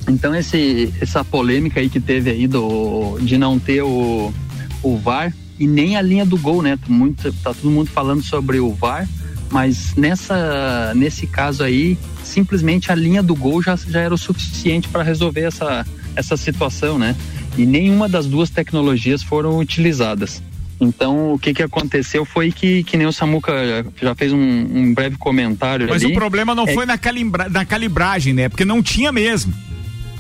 Então esse, essa polêmica aí que teve aí do, de não ter o, o VAR e nem a linha do gol, né? Muito, tá todo mundo falando sobre o VAR, mas nessa, nesse caso aí, simplesmente a linha do gol já, já era o suficiente para resolver essa, essa situação, né? E nenhuma das duas tecnologias foram utilizadas. Então, o que que aconteceu foi que, que nem o Samuca já fez um, um breve comentário Mas ali. o problema não é foi na, calibra, na calibragem, né? Porque não tinha mesmo.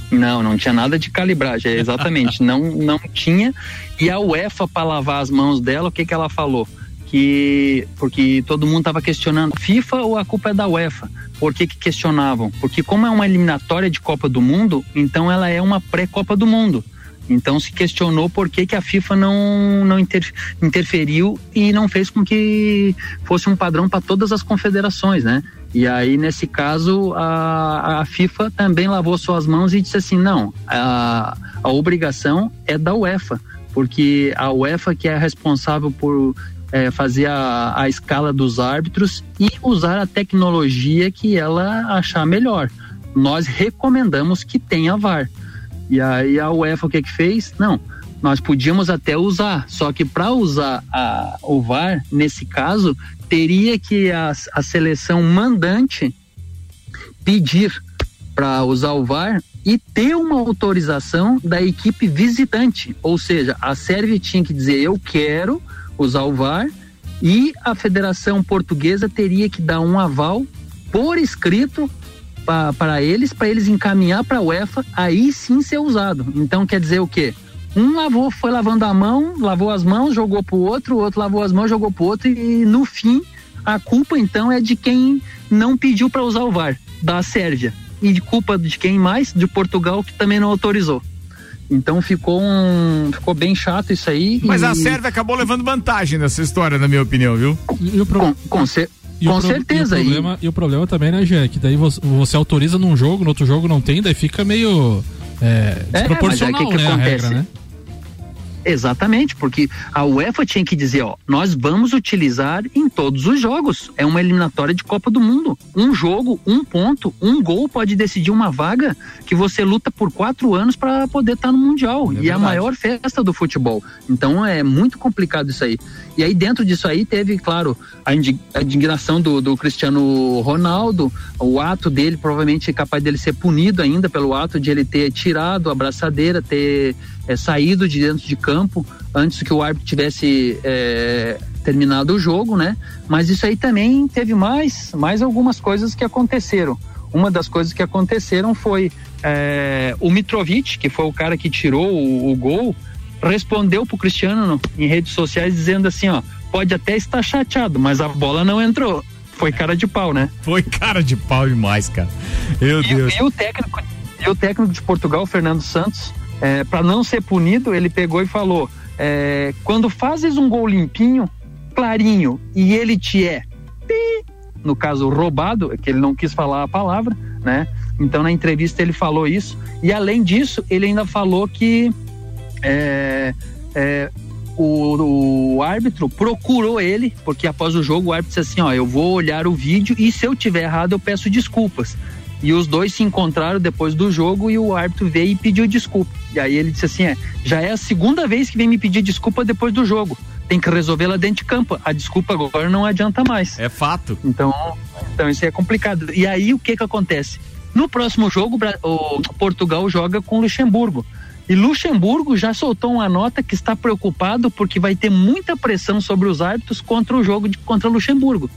Não, não tinha nada de calibragem, é exatamente, não, não tinha. E a UEFA, para lavar as mãos dela, o que, que ela falou? Que, porque todo mundo estava questionando, FIFA ou a culpa é da UEFA? Por que, que questionavam? Porque como é uma eliminatória de Copa do Mundo, então ela é uma pré-Copa do Mundo. Então se questionou por que, que a FIFA não, não inter, interferiu e não fez com que fosse um padrão para todas as confederações, né? E aí, nesse caso, a, a FIFA também lavou suas mãos e disse assim: não, a, a obrigação é da UEFA, porque a UEFA que é responsável por é, fazer a, a escala dos árbitros e usar a tecnologia que ela achar melhor. Nós recomendamos que tenha VAR. E aí a UEFA o que que fez? Não, nós podíamos até usar, só que para usar a, o VAR, nesse caso, teria que a, a seleção mandante pedir para usar o VAR e ter uma autorização da equipe visitante. Ou seja, a Sérvia tinha que dizer eu quero usar o VAR e a Federação Portuguesa teria que dar um aval por escrito para eles, para eles encaminhar para a UEFA, aí sim ser usado. Então quer dizer o quê? Um lavou, foi lavando a mão, lavou as mãos, jogou pro outro, o outro lavou as mãos, jogou pro outro e no fim a culpa então é de quem não pediu para usar o VAR, da Sérvia. E de culpa de quem mais? De Portugal que também não autorizou. Então ficou um, ficou bem chato isso aí. Mas e... a Sérvia acabou levando vantagem nessa história, na minha opinião, viu? E o pro... com, com, cer E o com pro- certeza. E o, problema, e o problema também, né, Gê, que daí você, você autoriza num jogo, no outro jogo não tem, daí fica meio é, É, desproporcional, mas aí o que que né, a acontece? regra, né? Exatamente, porque a UEFA tinha que dizer, ó, nós vamos utilizar em todos os jogos. É uma eliminatória de Copa do Mundo. Um jogo, um ponto, um gol pode decidir uma vaga que você luta por quatro anos para poder estar no Mundial. e é a verdade. maior festa do futebol. Então é muito complicado isso aí. E aí dentro disso aí teve, claro, a indi- a indignação do, do Cristiano Ronaldo, o ato dele provavelmente é capaz dele ser punido ainda pelo ato de ele ter tirado a braçadeira, ter é, saído de dentro de campo antes que o árbitro tivesse é, terminado o jogo, né? Mas isso aí também teve mais, mais algumas coisas que aconteceram. Uma das coisas que aconteceram foi é, o Mitrovic, que foi o cara que tirou o, o gol, respondeu pro Cristiano no- em redes sociais dizendo assim, ó, pode até estar chateado, mas a bola não entrou. Foi cara de pau, né? Foi cara de pau demais, cara. Meu Deus. E o técnico, e o técnico de Portugal, Fernando Santos, é, para não ser punido, ele pegou e falou: é, quando fazes um gol limpinho, clarinho, e ele te é, no caso roubado, que ele não quis falar a palavra, né? Então na entrevista ele falou isso e além disso ele ainda falou que é, é, o, o árbitro procurou ele, porque após o jogo o árbitro disse assim: Ó, eu vou olhar o vídeo e se eu tiver errado eu peço desculpas. E os dois se encontraram depois do jogo e o árbitro veio e pediu desculpa. E aí ele disse assim: é, já é a segunda vez que vem me pedir desculpa depois do jogo. Tem que resolver lá dentro de campo. A desculpa agora não adianta mais. É fato. Então, então isso é complicado. E aí o que que acontece? No próximo jogo, o Portugal joga com Luxemburgo. E Luxemburgo já soltou uma nota que está preocupado porque vai ter muita pressão sobre os árbitros contra o jogo de, contra Luxemburgo.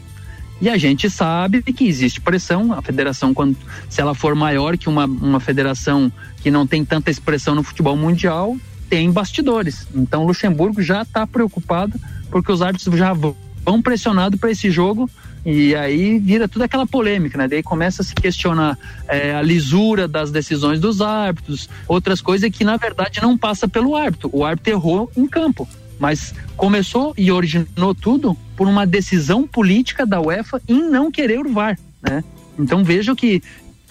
E a gente sabe que existe pressão, a federação, quando, se ela for maior que uma, uma federação que não tem tanta expressão no futebol mundial, tem bastidores. Então Luxemburgo já está preocupado porque os árbitros já vão pressionados para esse jogo e aí vira toda aquela polêmica, né? Daí começa a se questionar é, a lisura das decisões dos árbitros, outras coisas que na verdade não passa pelo árbitro. O árbitro errou em campo, mas começou e originou tudo por uma decisão política da UEFA em não querer o VAR, né? Então veja que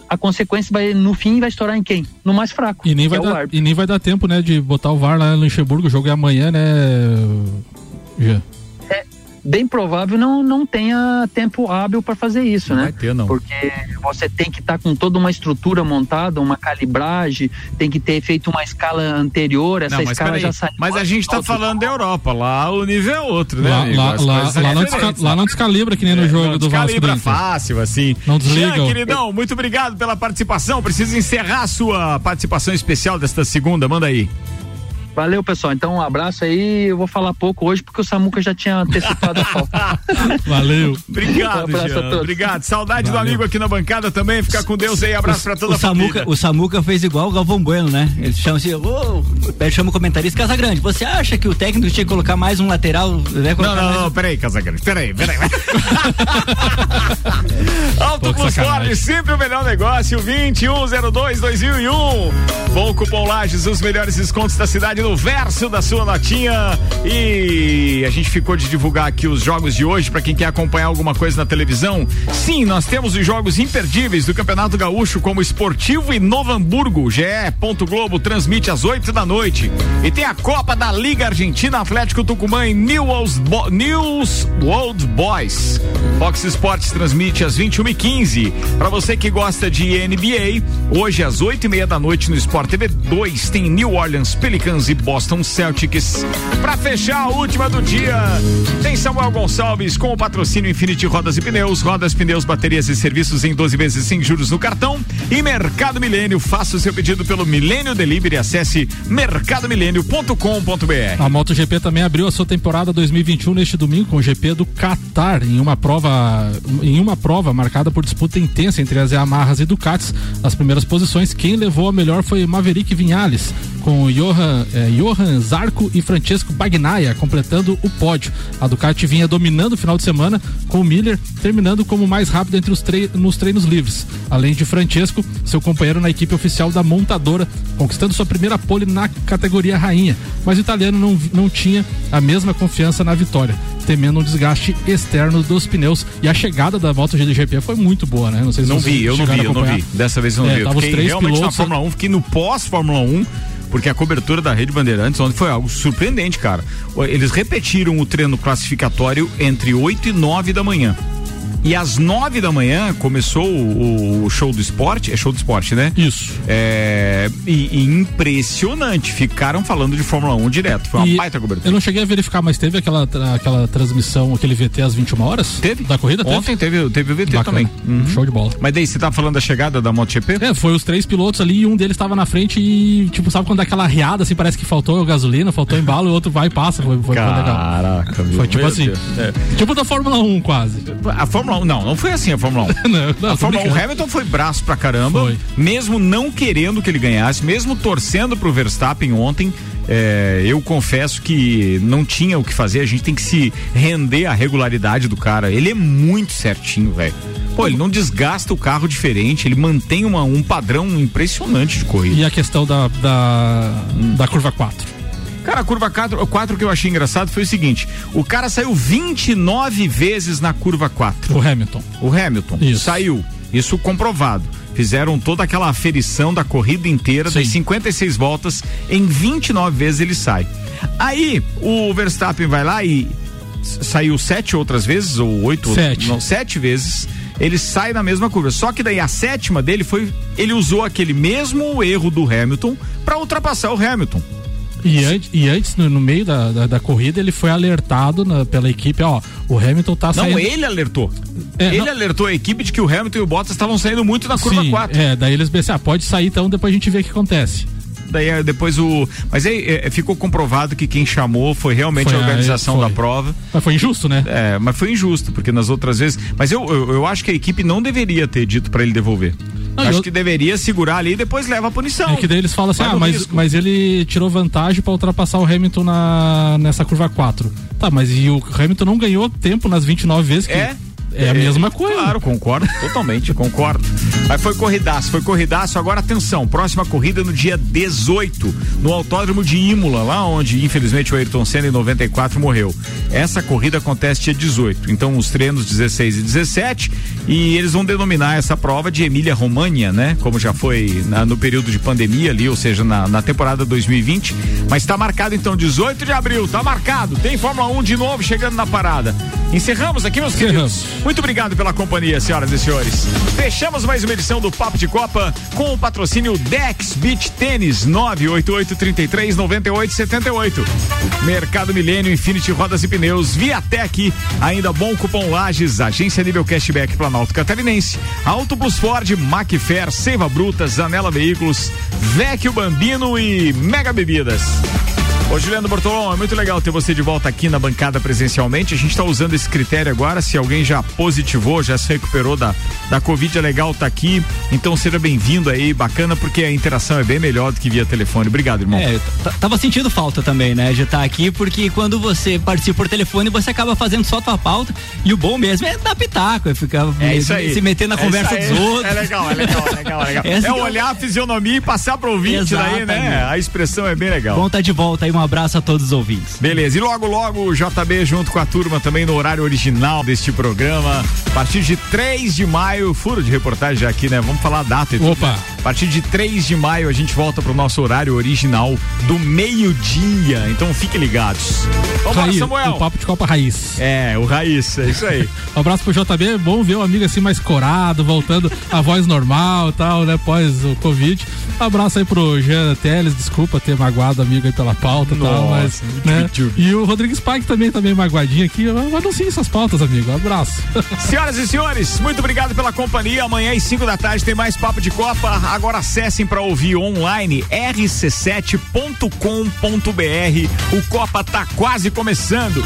a consequência vai no fim vai estourar em quem? No mais fraco. E nem, que vai é dar, e nem vai dar tempo, né, de botar o VAR lá no Luxemburgo, o jogo é amanhã, né, Gê? Bem provável não, não tenha tempo hábil para fazer isso, né? Vai ter, não. Porque você tem que estar com toda uma estrutura montada, uma calibragem, tem que ter feito uma escala anterior, essa Não, mas, escala já saiu. mas a gente tá falando da Europa, lá o nível é outro, né? Lá, amigo? lá, lá, lá não desca- lá não descalibra que nem no É, jogo não do Vasco. descalibra fácil, assim. Não desliga. Jean, queridão, muito obrigado pela participação. Precisa encerrar a sua participação especial desta segunda. Manda aí. Valeu, pessoal. Então, um abraço aí. Eu vou falar pouco hoje porque o Samuca já tinha antecipado a falta. Valeu. Obrigado, Um. Obrigado. Saudade do amigo aqui na bancada também. Fica com Deus aí. Abraço pra toda o a família. Samuca, o Samuca fez igual o Galvão Bueno, né? Ele chama assim, ô, ele chama o comentarista Casagrande. Você acha que o técnico tinha que colocar mais um lateral? Né, Não, não, mais não, peraí, Casagrande, peraí, peraí. Alto Plus. Ford, sempre o melhor negócio, 2102-2001. Bom cupom Lages, os melhores descontos da cidade no verso da sua notinha. E a gente ficou de divulgar aqui os jogos de hoje para quem quer acompanhar alguma coisa na televisão. Sim, nós temos os jogos imperdíveis do Campeonato Gaúcho como Esportivo e Novo Hamburgo. GE. Globo transmite às 8 da noite. E tem a Copa da Liga Argentina Atlético Tucumã e News, Bo News World Boys. Fox Sports transmite às 21h15. Para você que gosta de NBA, hoje às 8 e meia da noite no Sport TV 2 tem New Orleans Pelicans e Boston Celtics. Para fechar a última do dia, tem Samuel Gonçalves com o patrocínio Infinity Rodas e Pneus, rodas, pneus, baterias e serviços em 12 vezes sem juros no cartão. E Mercado Milênio, faça o seu pedido pelo Milênio Delivery, acesse mercadomilênio.com.br. A MotoGP também abriu a sua temporada 2021 neste domingo com o GP do Qatar em uma prova em uma prova marcada por disputa intensa entre as Yamahas e Ducatis. As primeiras posições, quem levou a melhor foi Maverick Vinhales, com Johan, eh, Johan Zarco e Francesco Bagnaia completando o pódio. A Ducati vinha dominando o final de semana, com o Miller terminando como mais rápido entre os nos treinos livres. Além de Francesco, seu companheiro na equipe oficial da montadora, conquistando sua primeira pole na categoria rainha. Mas o italiano não, não tinha a mesma confiança na vitória, temendo um desgaste externo dos pneus. E a chegada da MotoGP foi muito boa, né? Não sei se Não vi, eu não vi, eu não vi. Dessa vez eu não É, vi. Eu fiquei três realmente pilotos- na Fórmula 1, fiquei no pós-Fórmula 1, porque a cobertura da Rede Bandeirantes ontem foi algo surpreendente, cara. Eles repetiram o treino classificatório entre 8 e 9 da manhã. E às 9 da manhã começou o, o show do esporte. É show do esporte, né? Isso. É, e, e impressionante. Ficaram falando de Fórmula 1 direto. Foi uma E baita cobertura. Eu não cheguei a verificar, mas teve aquela, aquela transmissão, aquele VT às 21 horas? Teve. Da corrida? Teve? Ontem teve, teve o VT Bacana. também. Uhum. Show de bola. Mas daí você tá falando da chegada da MotoGP? É, foi os três pilotos ali e um deles estava na frente e, tipo, sabe quando dá aquela riada, assim, parece que faltou gasolina, faltou embalo, e o outro vai e passa. Foi, foi, foi legal. Caraca, meu Foi tipo assim. É. Tipo da Fórmula 1, quase. A Fórmula 1, não, não foi assim a Fórmula 1. não, não, a Fórmula 1, o. Hamilton foi braço pra caramba, mesmo não querendo que ele ganhasse, mesmo torcendo pro Verstappen ontem. é, eu confesso que não tinha o que fazer, a gente tem que se render à regularidade do cara. Ele é muito certinho, velho. Pô, ele não desgasta o carro diferente, ele mantém uma- um padrão impressionante de corrida. E a questão da, da, da curva 4. Cara, a curva 4, 4 que eu achei engraçado foi o seguinte: o cara saiu 29 vezes na curva 4. O Hamilton. O Hamilton. Isso. Saiu. Isso comprovado. Fizeram toda aquela aferição da corrida inteira, das 56 voltas, em 29 vezes ele sai. Aí o Verstappen vai lá e saiu sete outras vezes, ou oito Sete. Não, sete vezes. Ele sai na mesma curva. Só que daí a sétima dele foi. Ele usou aquele mesmo erro do Hamilton para ultrapassar o Hamilton. E, antes, e antes, no, no meio da, da, da corrida, ele foi alertado na- pela equipe, ó, o Hamilton tá Não, saindo. ele alertou. É, ele não- alertou a equipe de que o Hamilton e o Bottas estavam saindo muito na curva Sim, 4. É, daí eles pensaram, ah, pode sair então, depois a gente vê o que acontece. Daí é, depois o. Mas aí é, ficou comprovado que quem chamou foi realmente Foi a organização foi. da prova. Mas foi injusto, né? É, mas foi injusto, porque nas outras vezes. Mas eu, eu, eu acho que a equipe não deveria ter dito pra ele devolver. Não, acho eu- que deveria segurar ali e depois leva a punição. É que daí eles falam assim, Vai ah, mas, risco. mas ele tirou vantagem pra ultrapassar o Hamilton na, nessa curva 4. Tá, mas e o Hamilton não ganhou tempo nas 29 vezes que É? É a mesma coisa. Claro, concordo, totalmente, concordo. Mas foi corridaço, foi corridaço. Agora atenção, próxima corrida no dia 18, no Autódromo de Imola, lá onde infelizmente o Ayrton Senna em 94 morreu. Essa corrida acontece dia 18. Então os treinos 16 e 17 e eles vão denominar essa prova de Emília Romagna, né? Como já foi na- no período de pandemia ali, ou seja, na, na temporada 2020. Mas está marcado então 18 de abril, tá marcado. Tem Fórmula 1 de novo chegando na parada. Encerramos aqui, meus queridos. Muito obrigado pela companhia, senhoras e senhores. Fechamos mais uma edição do Papo de Copa com o patrocínio Dex Beach Tênis 988339878. Mercado Milênio, Infinity Rodas e Pneus, Viatec, ainda bom cupom Lages, Agência Nível Cashback Planalto Catarinense, Auto Plus Ford, Macfair, Seiva Bruta, Zanela Veículos, Vecchio Bambino e Mega Bebidas. Ô Juliano Bortolom, é muito legal ter você de volta aqui na bancada presencialmente. A gente está usando esse critério agora. Se alguém já positivou, já se recuperou da, da Covid, é legal estar tá aqui. Então seja bem-vindo aí, bacana, porque a interação é bem melhor do que via telefone. Obrigado, irmão. É, tava sentindo falta também, né, de estar tá aqui, porque quando você participa por telefone, você acaba fazendo só a tua pauta. E o bom mesmo é dar pitaco, é ficar é isso aí. se meter na é conversa dos outros. É legal, é legal, é legal. É, legal. é olhar a fisionomia e passar pro ouvinte daí, né? A expressão é bem legal. Bom tá de volta aí, um abraço a todos os ouvintes. Beleza, e logo, logo o JB junto com a turma também no horário original deste programa. A partir de 3 de maio, furo de reportagem já aqui, né? Vamos falar a data e tudo. Opa! A partir de 3 de maio a gente volta pro nosso horário original do meio-dia. Então fiquem ligados. Vamos lá, Samuel. O papo de Copa Raiz. É, o Raiz, é isso aí. um abraço pro JB, bom ver o amigo assim mais corado, voltando a voz normal e tal, né? Pós o Covid. Um abraço aí pro Jean Teles, desculpa ter magoado o amigo aí pela pauta e tal, mas. Né? E o Rodrigues Pike também tá meio magoadinho aqui. Mas não siga essas pautas, amigo. Um abraço. Senhoras e senhores, muito obrigado pela companhia. Amanhã às 5 da tarde tem mais papo de Copa. Agora acessem para ouvir online rc7.com.br. O Copa tá quase começando.